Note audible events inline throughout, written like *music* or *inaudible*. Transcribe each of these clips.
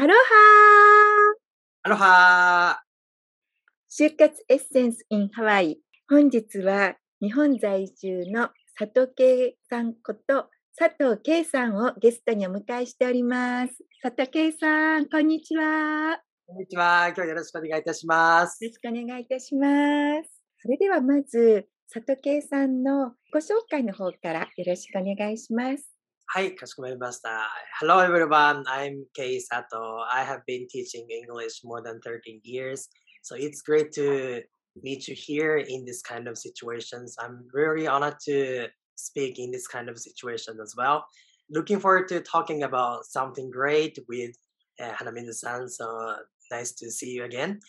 アロハアロハ就活エッセンス in ハワイ。本日は日本在住の佐藤圭さんこと佐藤圭さんをゲストにお迎えしております。佐藤圭さん、こんにちは。こんにちは。今日はよろしくお願いいたします。よろしくお願いいたします。それではまず、佐藤圭さんのご紹介の方からよろしくお願いします。はい、かしこまりました。Hello everyone, I'm Kei Sato. I have been teaching English more than 13 years. So it's great to meet you here in this kind of situations. I'm really honored to speak in this kind of situation as well. Looking forward to talking about something great with uh, Hanamizu-san. So nice to see you again.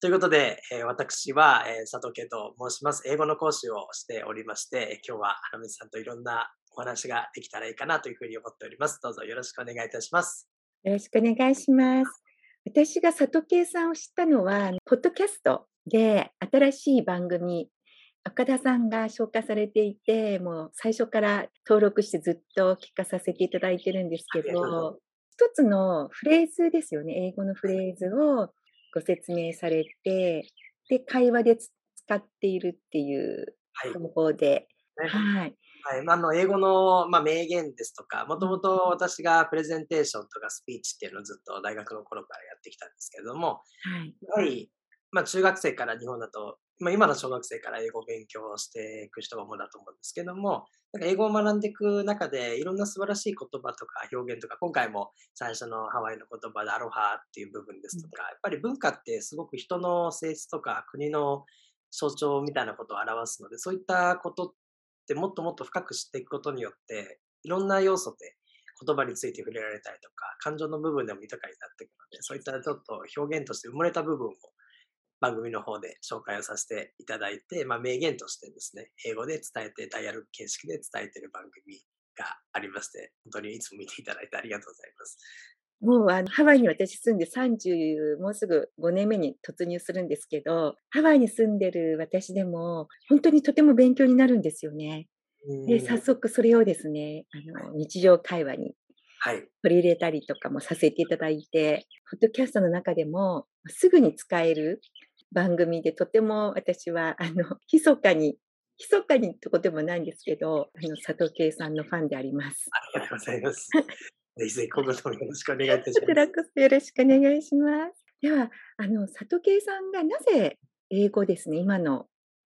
ということで、えー私は、えー佐藤圭と申します。英語の講師をしておりまして、今日は花水さんといろんな お話ができたらいいかなというふうに思っております。どうぞよろしくお願いいたします。よろしくお願いします。私が佐藤圭さんを知ったのは、ポッドキャストで新しい番組、岡田さんが紹介されていて、もう最初から登録してずっと聞かさせていただいてるんですけど、一つのフレーズですよね、英語のフレーズをご説明されて、で、会話でつ使っているっていうはい。方法で、ねはい。はい、まああの英語の、まあ、名言ですとか、もともと私がプレゼンテーションとかスピーチっていうのをずっと大学の頃からやってきたんですけれども、はい。やはり、まあ、中学生から日本だと、まあ、今の小学生から英語を勉強していく人が主だと思うんですけども、なんか英語を学んでいく中で、いろんな素晴らしい言葉とか表現とか、今回も最初のハワイの言葉でアロハっていう部分ですとか、やっぱり文化ってすごく人の性質とか国の象徴みたいなことを表すので、そういったことってもっともっと深く知っていくことによって、いろんな要素で言葉について触れられたりとか、感情の部分でも豊かになっていくので、そういったちょっと表現として生まれた部分を番組の方で紹介をさせていただいて、まあ、名言としてですね、英語で伝えて、ダイヤル形式で伝えている番組がありまして、本当にいつも見ていただいてありがとうございます。もうあのハワイに私住んで30、もうすぐ5年目に突入するんですけど、ハワイに住んでる私でも、本当にとても勉強になるんですよね。で、うん早速それをですね、あの日常会話にはい。取り入れたりとかもさせていただいて、ポッドキャストの中でもすぐに使える番組でとても私は、あの、密かに、密かにってことでもないんですけど、あの、佐藤圭さんのファンであります。ありがとうございます。ぜひぜひ今後ともよろしくお願いいたしこちます。らこそよろしくお願いします。では、あの、佐藤圭さんがなぜ英語ですね、今の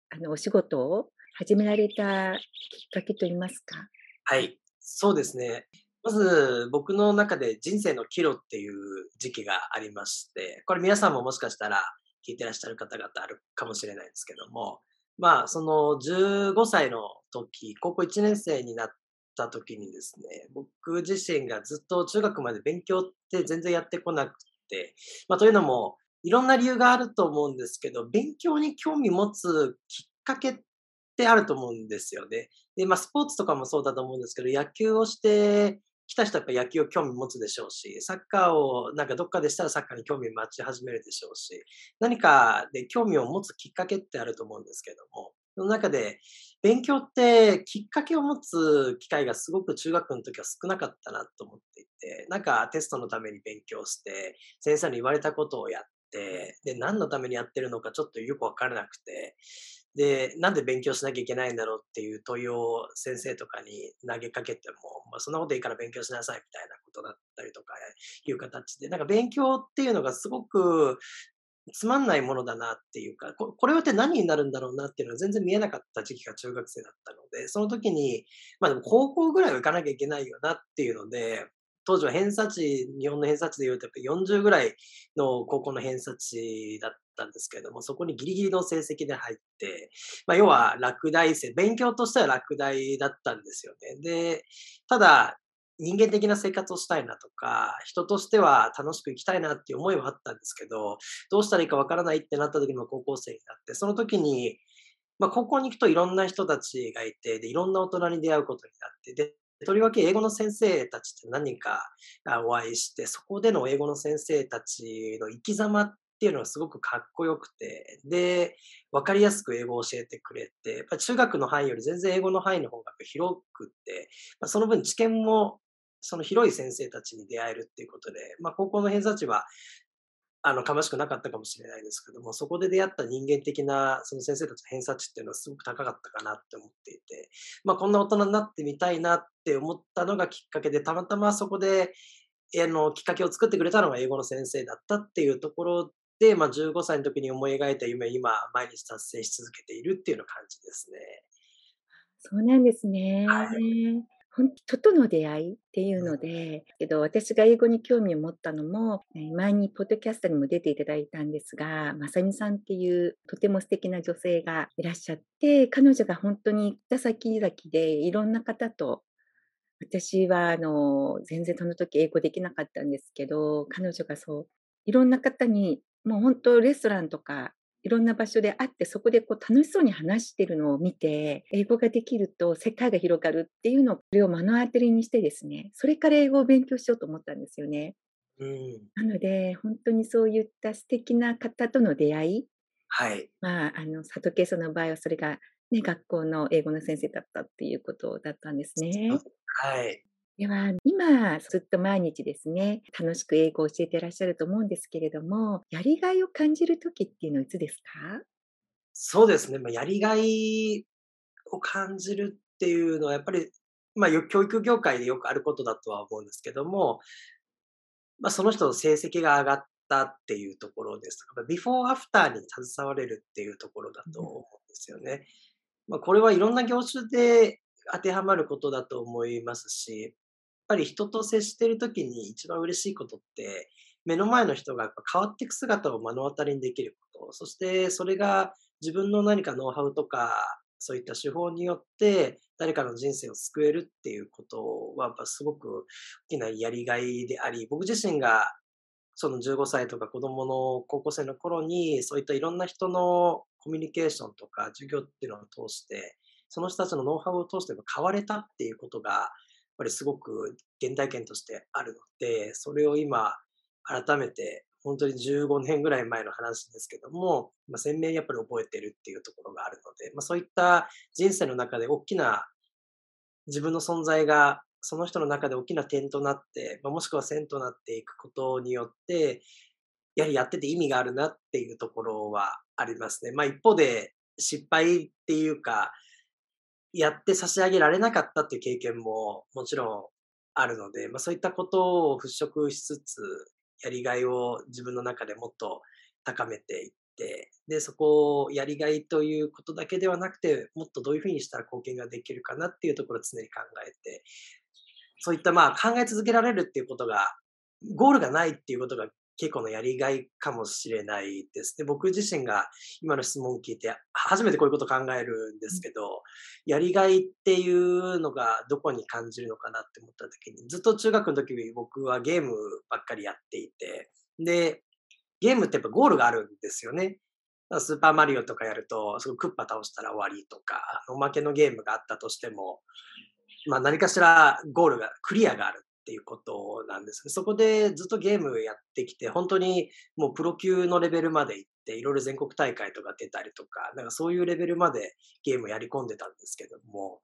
あのお仕事を始められたきっかけといいますか？はい。そうですね。まず僕の中で人生の岐路っていう時期がありまして、これ皆さんももしかしたら聞いてらっしゃる方々あるかもしれないんですけども、まあその15歳の時、高校1年生になった時にですね、僕自身がずっと中学まで勉強って全然やってこなくて、まあというのもいろんな理由があると思うんですけど、勉強に興味持つきっかけってあると思うんですよね。で、まあ、スポーツとかもそうだと思うんですけど、野球をしてきた人はやっぱ野球を興味持つでしょうし、サッカーをなんかどっかでしたらサッカーに興味持ち始めるでしょうし、何かで興味を持つきっかけってあると思うんですけども、の中で勉強ってきっかけを持つ機会がすごく中学の時は少なかったなと思っていて、なんかテストのために勉強して、先生に言われたことをやって、で、何のためにやってるのかちょっとよくわからなくて、で、なんで勉強しなきゃいけないんだろうっていう問いを先生とかに投げかけても、まあ、そんなこといいから勉強しなさいみたいなことだったりとかいう形で、なんか勉強っていうのがすごくつまんないものだなっていうか、これはって何になるんだろうなっていうのは全然見えなかった時期が中学生だったので、その時に、まあでも高校ぐらいは行かなきゃいけないよなっていうので、当時は偏差値、日本の偏差値で言うとやっぱ40ぐらいの高校の偏差値だったんですけれども、そこにギリギリの成績で入って、まあ要は落第生、勉強としては落第だったんですよね。で、ただ、人間的な生活をしたいなとか、人としては楽しく生きたいなっていう思いはあったんですけど、どうしたらいいかわからないってなった時の高校生になって、その時に、まあ高校に行くといろんな人たちがいて、で、いろんな大人に出会うことになって、で、とりわけ英語の先生たちって何かお会いして、そこでの英語の先生たちの生き様っていうのがすごくかっこよくて、で、わかりやすく英語を教えてくれて、やっぱ中学の範囲より全然英語の範囲の方が広くって、まあ、その分知見もその広い先生たちに出会えるっていうことで、まあ、高校の偏差値は、あの、かましくなかったかもしれないですけども、そこで出会った人間的な、その先生たちの偏差値っていうのはすごく高かったかなって思っていて、まあ、こんな大人になってみたいなって思ったのがきっかけで、たまたまそこで、あの、きっかけを作ってくれたのが英語の先生だったっていうところで、まあ、15歳の時に思い描いた夢を今、毎日達成し続けているっていうような感じですね。そうなんですね。はい。本当との出会いっていうので、けど私が英語に興味を持ったのも、前にポッドキャストにも出ていただいたんですが、まさみさんっていうとても素敵な女性がいらっしゃって、彼女が本当に行った先々でいろんな方と私はあの全然その時英語できなかったんですけど、彼女がそういろんな方にもう本当レストランとかいろんな場所で会って、そこでこう楽しそうに話してるのを見て、英語ができると世界が広がるっていうのを、これを目の当たりにしてですね、それから英語を勉強しようと思ったんですよね。うん。なので、本当にそういった素敵な方との出会い、はい。まあ、あの、里圭さんの場合はそれが、ね、学校の英語の先生だったっていうことだったんですね。はい。では、今、ずっと毎日ですね、楽しく英語を教えていらっしゃると思うんですけれども、やりがいを感じる時っていうのはいつですか？そうですね、まあ、やりがいを感じるっていうのはやっぱり、まあ、よ教育業界でよくあることだとは思うんですけども、まあ、その人の成績が上がったっていうところですとか、ビフォーアフターに携われるっていうところだと思うんですよね。まあ、これはいろんな業種で当てはまることだと思いますし、ぱり人と接してる時に一番嬉しいことって、目の前の人が変わっていく姿を目の当たりにできること、そしてそれが自分の何かノウハウとか、そういった手法によって誰かの人生を救えるっていうことはやっぱすごく大きなやりがいであり、僕自身がその15歳とか子供の高校生の頃にそういったいろんな人のコミュニケーションとか授業っていうのを通して、その人たちのノウハウを通して変われたっていうことがぱりすごく原体験としてあるので、それを今、改めて、本当に15年ぐらい前の話ですけども、まあ、鮮明にやっぱり覚えてるっていうところがあるので、まあ、そういった人生の中で大きな自分の存在がその人の中で大きな点となって、まあ、もしくは線となっていくことによって、やはりやってて意味があるなっていうところはありますね。まあ一方で失敗っていうか、やって差し上げられなかったっていう経験ももちろんあるので、まあ、そういったことを払拭しつつ、やりがいを自分の中でもっと高めていって、で、そこをやりがいということだけではなくて、もっとどういうふうにしたら貢献ができるかなっていうところを常に考えて、そういったまあ考え続けられるっていうことが、ゴールがないっていうことが結構のやりがいかもしれないですね。僕自身が今の質問を聞いて、初めてこういうことを考えるんですけど、うん、やりがいっていうのがどこに感じるのかなって思った時に、ずっと中学の時に僕はゲームばっかりやっていて、で、ゲームってやっぱゴールがあるんですよね。スーパーマリオとかやると、すごクッパ倒したら終わりとか、おまけのゲームがあったとしても、まあ何かしらゴールが、クリアがあるっていうことなんですね。そこでずっとゲームやってきて、本当にもうプロ級のレベルまで行って、いろいろ全国大会とか出たりとか、なんかそういうレベルまでゲームやり込んでたんですけども、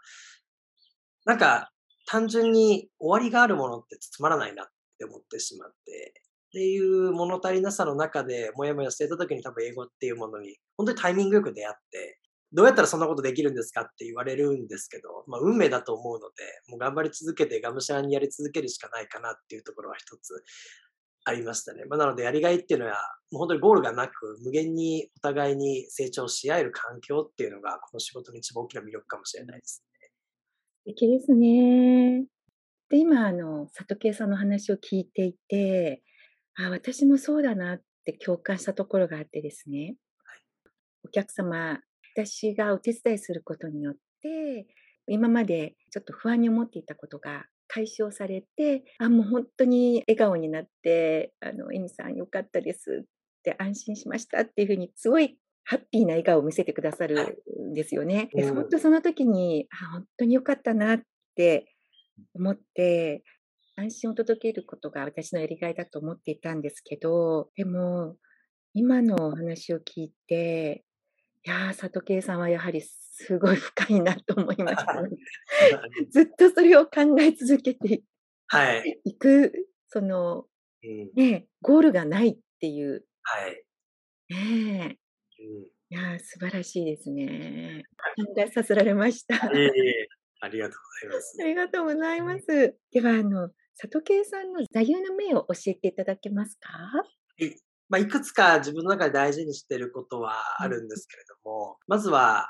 なんか単純に終わりがあるものってつまらないなって思ってしまって、っていう物足りなさの中でもやもやしていた時に多分英語っていうものに本当にタイミングよく出会って、どうやったらそんなことできるんですかって言われるんですけど、まあ、運命だと思うので、もう頑張り続けてがむしゃらにやり続けるしかないかなっていうところは一つありましたね。まあ、なので、やりがいっていうのは、もう本当にゴールがなく、無限にお互いに成長し合える環境っていうのが、この仕事の一番大きな魅力かもしれないですね。素敵ですね。で、今、あの、里圭さんの話を聞いていて、あ、私もそうだなって共感したところがあってですね。はい、お客様私がお手伝いすることによって、今までちょっと不安に思っていたことが解消されて、あ、もう本当に笑顔になって、あの、エミさんよかったですって安心しましたっていうふうに、すごいハッピーな笑顔を見せてくださるんですよね。で、本当その時に、あ、本当によかったなって思って、安心を届けることが私のやりがいだと思っていたんですけど、でも、今のお話を聞いて、いやー、里圭さんはやはりすごい深いなと思いました。*laughs* ずっとそれを考え続けてはい。*laughs* 行く、その、うん。ね、ゴールがないっていう。はい。ねえ。うん。いや、素晴らしいですね。考えさせられました。いえいえ、ありがとうございま *laughs* す。ありがとうございます。では、あの、里圭さんの座右の銘を教えていただけますか？はい。ま、いくつか自分の中で大事にしてることはあるんですけれども、まずは、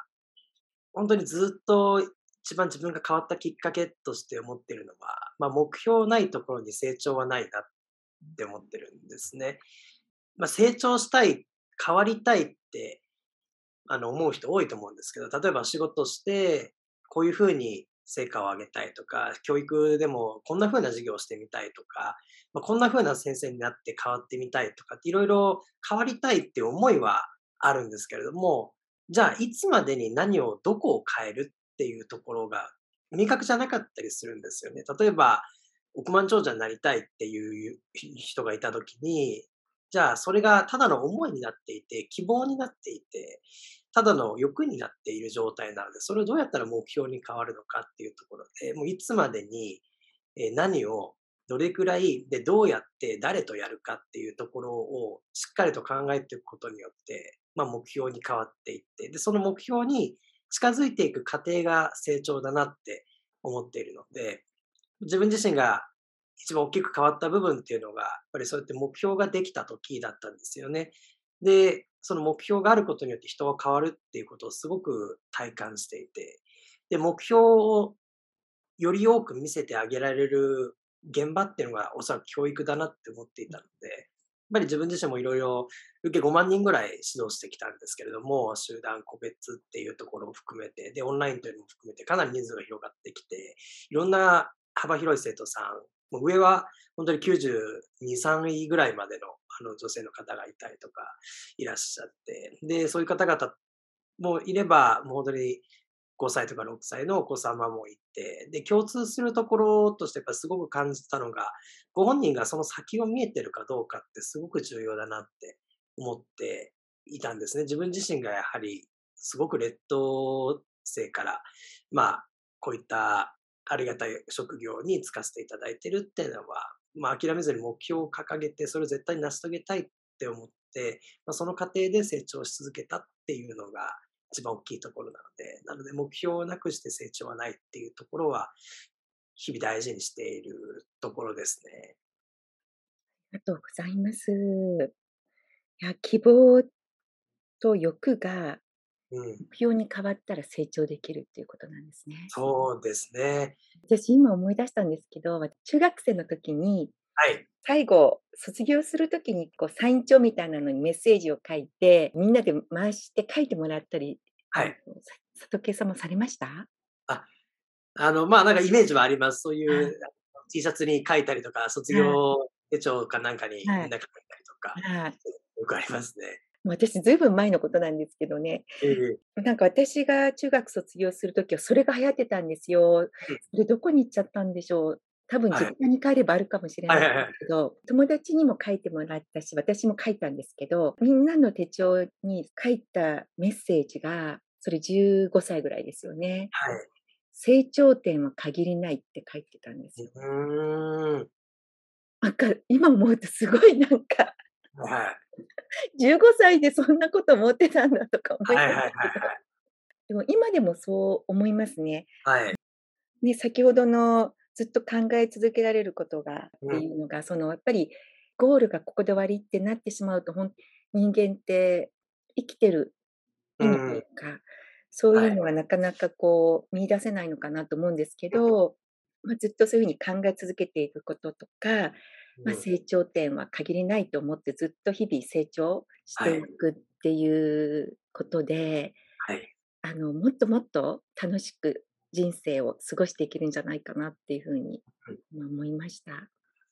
ほんとにずっと一番自分が変わったきっかけとして思ってるのは、ま、目標ないところに成長はないなって思ってるんですね。ま、成長したい、変わりたいって、あの、思う人多いと思うんですけど、例えば仕事して、こういう風に成果を上げたいとか、教育でもこんな風な授業をしてみたいとか、ま、こんな風な先生になって変わってみたいとかって色々変わりたいっていう思いはあるんですけれども、じゃあいつまでに何をどこを変えるっていうところが明確じゃなかったりするんですよね。例えば、億万長者になりたいっていう人がいた時に、じゃあそれがただの思いになっていて、希望になっていて、ただの欲になっている状態なので、それをどうやったら目標に変わるのかっていうところで、もういつまでに、何をどれくらい、で、どうやって誰とやるかっていうところをしっかりと考えていくことによって、まあ、目標に変わっていって、で、その目標に近づいていく過程が成長だなって思っているので、自分自身が一番大きく変わった部分っていうのが、やっぱりそうやって目標ができた時だったんですよね。で、その目標があることによって人は変わるっていうことをすごく体感していて、で、目標をより多く見せてあげられる現場っていうのがおそらく教育だなって思っていたので、やっぱり自分自身も色々、累計5万人ぐらい指導してきたんですけれども、集団、個別っていうところを含めて、で、オンラインというのも含めてかなり人数が広がってきて、いろんな幅広い生徒さん、上はほんとに92、3位ぐらいまでの、の、女性の方がいたりとかいらっしゃって、で、そういう方々もいれば、もうほんとに5歳とか6歳のお子様もいて、で、共通するところとしてやっぱすごく感じたのが、ご本人がその先を見えてるかどうかってすごく重要だなって思っていたんですね。自分自身がやはりすごく劣等生から、まあ、こういったありがたい職業に就かせていただいてるっていうのは、まあ、諦めずに目標を掲げて、それを絶対に成し遂げたいって思って、まあ、その過程で成長し続けたっていうのが一番大きいところなので、なので目標をなくして成長はないっていうところは、日々大事にしているところですね。ありがとうございます。いや、希望と欲が。目標に変わったら成長できるっていうことなんですね。そうですね。私今思い出したんですけど、わ中学生の時に、はい。最後卒業する時にこうサイン帳みたいなのにメッセージを書いて、みんなで回して書いてもらったり、あの、はい。さ里圭さんもされました？あ、あの、まあ、なんかイメージはあります。そういはい。う、T シャツに書いたりとか、卒はい。業手帳かなんかにはい。みんな書いたりとか、はい。よくありますね。私ずいぶん前のことなんですけどね。ええええ。なんか私が中学卒業する時はそれが流行ってたんですよ。うん。それどこに行っちゃったんでしょう。多分はい。実家に帰ればあるかもしれないんで。すけど、友達にも書いてもらったし、私も書いたんですけど、みんなの手帳に書いたメッセージが、それ15歳ぐらいですよね。はい。成長点は限りないって書いてたんですよ。うーん。なんか今思うとすごいなんかはい。*laughs* 15歳でそんなこと思ってたんだとか思いはいはいますけど。はいはい。でも今でもそう思いますね。はい。ね、先ほどのずっと考え続けられることがっうん。ていうのが、そのやっぱりゴールがここで終わりってなってしまうと、ほん人間って生きてるう意味といん。うか、そうはいい。うのがなかなかこう見出せないのかなと思うんですけうん。ど、ま、ずっとそういう風に考え続けていくこととか、ま、うん。成長点は限りないと思ってずっと日々成長していはい。くっていうことで、はい。あの、もっともっと楽しく人生を過ごしていけるんじゃないかなっていう風にうん。今思いました。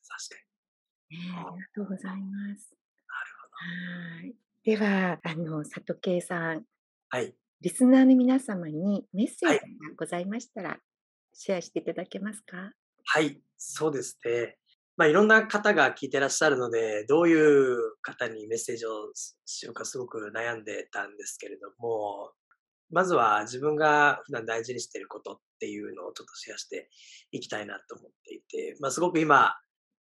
確かに。ね、ああ。ありがとうございます。なるほど。はい。では、あの、里圭さん、はい。リスナーの皆様にメッセージがはい。ございましたら、シェアしていただけますか？はい、そうですね。まあ、いろんな方が聞いてらっしゃるので、どういう方にメッセージをしようかすごく悩んでたんですけれども、まずは自分が普段大事にしていることっていうのをちょっとシェアしていきたいなと思っていて、まあ、すごく今、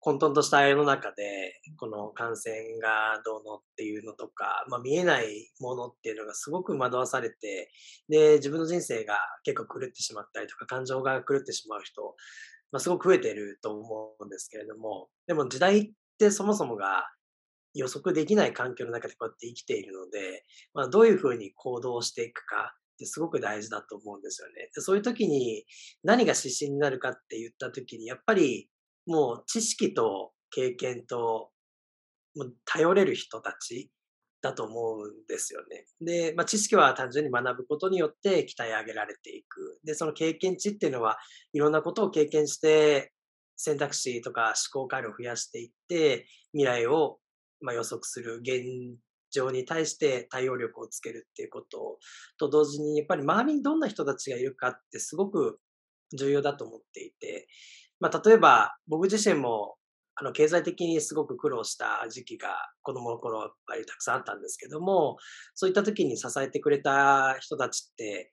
混沌とした世の中で、この感染がどうのっていうのとか、まあ、見えないものっていうのがすごく惑わされて、で、自分の人生が結構狂ってしまったりとか、感情が狂ってしまう人、まあ、すごく増えてると思うんですけれども、でも時代ってそもそもが予測できない環境の中でこうやって生きているので、まあ、どういうふうに行動していくかってすごく大事だと思うんですよね。でそういう時に何が指針になるかって言った時に、やっぱりもう知識と経験ともう頼れる人たちだと思うんですよね。で、まあ、知識は単純に学ぶことによって鍛え上げられていく。で、その経験値っていうのはいろんなことを経験して選択肢とか思考回路を増やしていって未来をまあ予測する現状に対して対応力をつけるっていうことと同時にやっぱり周りにどんな人たちがいるかってすごく重要だと思っていて、まあ、例えば僕自身もあの経済的にすごく苦労した時期が子供の頃やっぱりたくさんあったんですけどもそういった時に支えてくれた人たちってやっ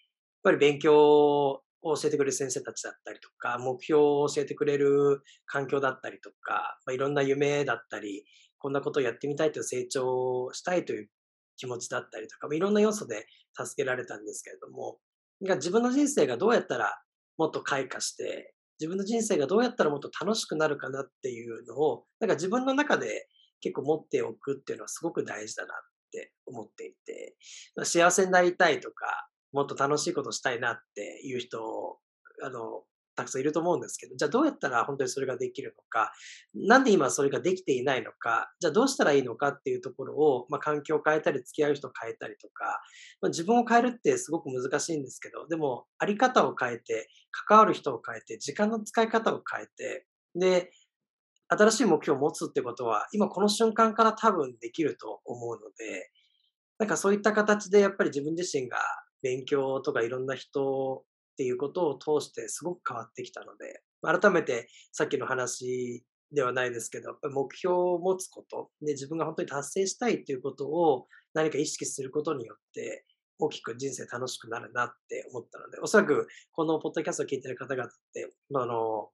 ぱり勉強を教えてくれる先生たちだったりとか目標を教えてくれる環境だったりとか、まあ、いろんな夢だったりこんなことをやってみたいという成長したいという気持ちだったりとかいろんな要素で助けられたんですけれども自分の人生がどうやったらもっと開花して自分の人生がどうやったらもっと楽しくなるかなっていうのを、なんか自分の中で結構持っておくっていうのはすごく大事だなって思っていて、幸せになりたいとか、もっと楽しいことしたいなっていう人を、あの、たくさんいると思うんですけど、じゃあどうやったら本当にそれができるのか、なんで今それができていないのか、じゃあどうしたらいいのかっていうところを、まあ、環境を変えたり、付き合う人を変えたりとか、まあ、自分を変えるってすごく難しいんですけど、でも、あり方を変えて、関わる人を変えて、時間の使い方を変えて、で、新しい目標を持つってことは、今この瞬間から多分できると思うので、なんかそういった形でやっぱり自分自身が勉強とかいろんな人っていうことを通してすごく変わってきたので、改めてさっきの話ではないですけど、目標を持つこと、で自分が本当に達成したいということを何か意識することによって、大きく人生楽しくなるなって思ったので、おそらくこのポッドキャストを聞いてる方々って、あの、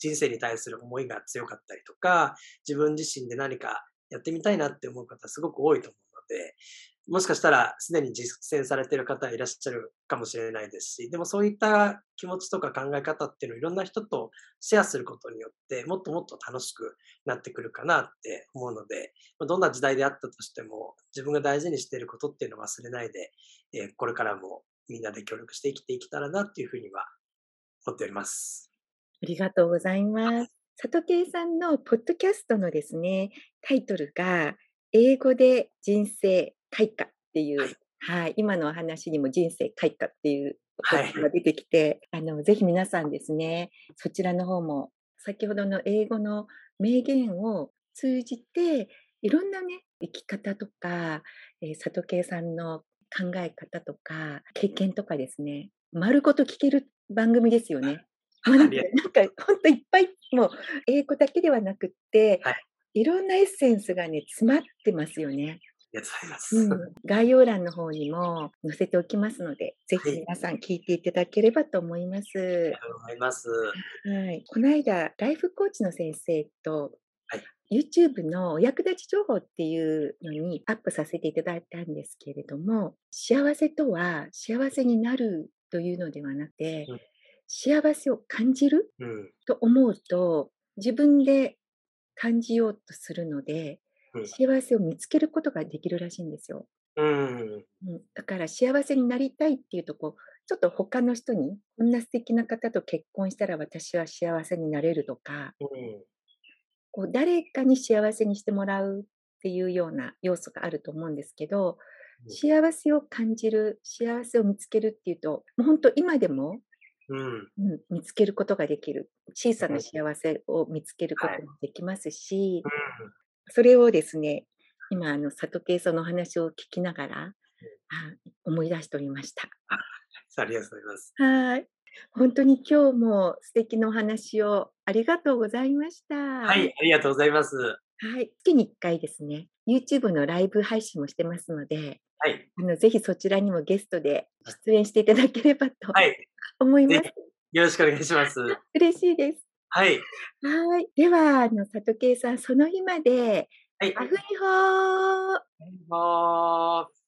人生に対する思いが強かったりとか、自分自身で何かやってみたいなって思う方すごく多いと思うで、もしかしたらすでに実践されている方いらっしゃるかもしれないですし、でもそういった気持ちとか考え方っていうのをいろんな人とシェアすることによって、もっともっと楽しくなってくるかなって思うので、どんな時代であったとしても、自分が大事にしていることっていうのを忘れないで、えこれからもみんなで協力して生きていけたらなっていうふうには思っております。ありがとうございます。佐藤圭さんのポッドキャストのですね、タイトルが、英語で人生開花っていう、はい、はい、今のお話にも人生開花っていう言葉が出てきて、はい、あの、ぜひ皆さんですね、そちらの方も、先ほどの英語の名言を通じて、いろんなね、生き方とか、えー、里圭さんの考え方とか、経験とかですね、丸ごと聞ける番組ですよね。もうなんか、本当いっぱい、もう英語だけではなくって、はい、いろんなエッセンスがね、詰まってますよね。りがとうございます。うん、概要欄の方にも載せておきますので、ぜひ皆さん聞いていただければと思います。ありがとうございます。はい。この間、ライフコーチの先生と、はい、YouTube のお役立ち情報っていうのにアップさせていただいたんですけれども、幸せとは幸せになるというのではなくて、うん、幸せを感じる、うん、と思うと、自分で感じようとするので、幸せを見つけることができるらしいんですよ。うん、だから幸せになりたいっていうとこちょっと他の人にこんな素敵な方と結婚したら私は幸せになれるとか、うん、こう誰かに幸せにしてもらうっていうような要素があると思うんですけど、うん、幸せを感じる幸せを見つけるっていうともう本当今でも、うん、うん、見つけることができる小さな幸せを見つけることもできますし、それをですね、今、あの、里圭さんのお話を聞きながら、あ思い出しておりました。ありがとうございます。はい。本当に今日も素敵なお話をありがとうございました。はい、ありがとうございます。はい。月に1回ですね、YouTube のライブ配信もしてますので、はい。あの、ぜひそちらにもゲストで出演していただければと *laughs* 思います。よろしくお願いします。嬉しいです。はい。はい。では、あの、佐藤圭さん、その日まで、はい。アフリホー。ー。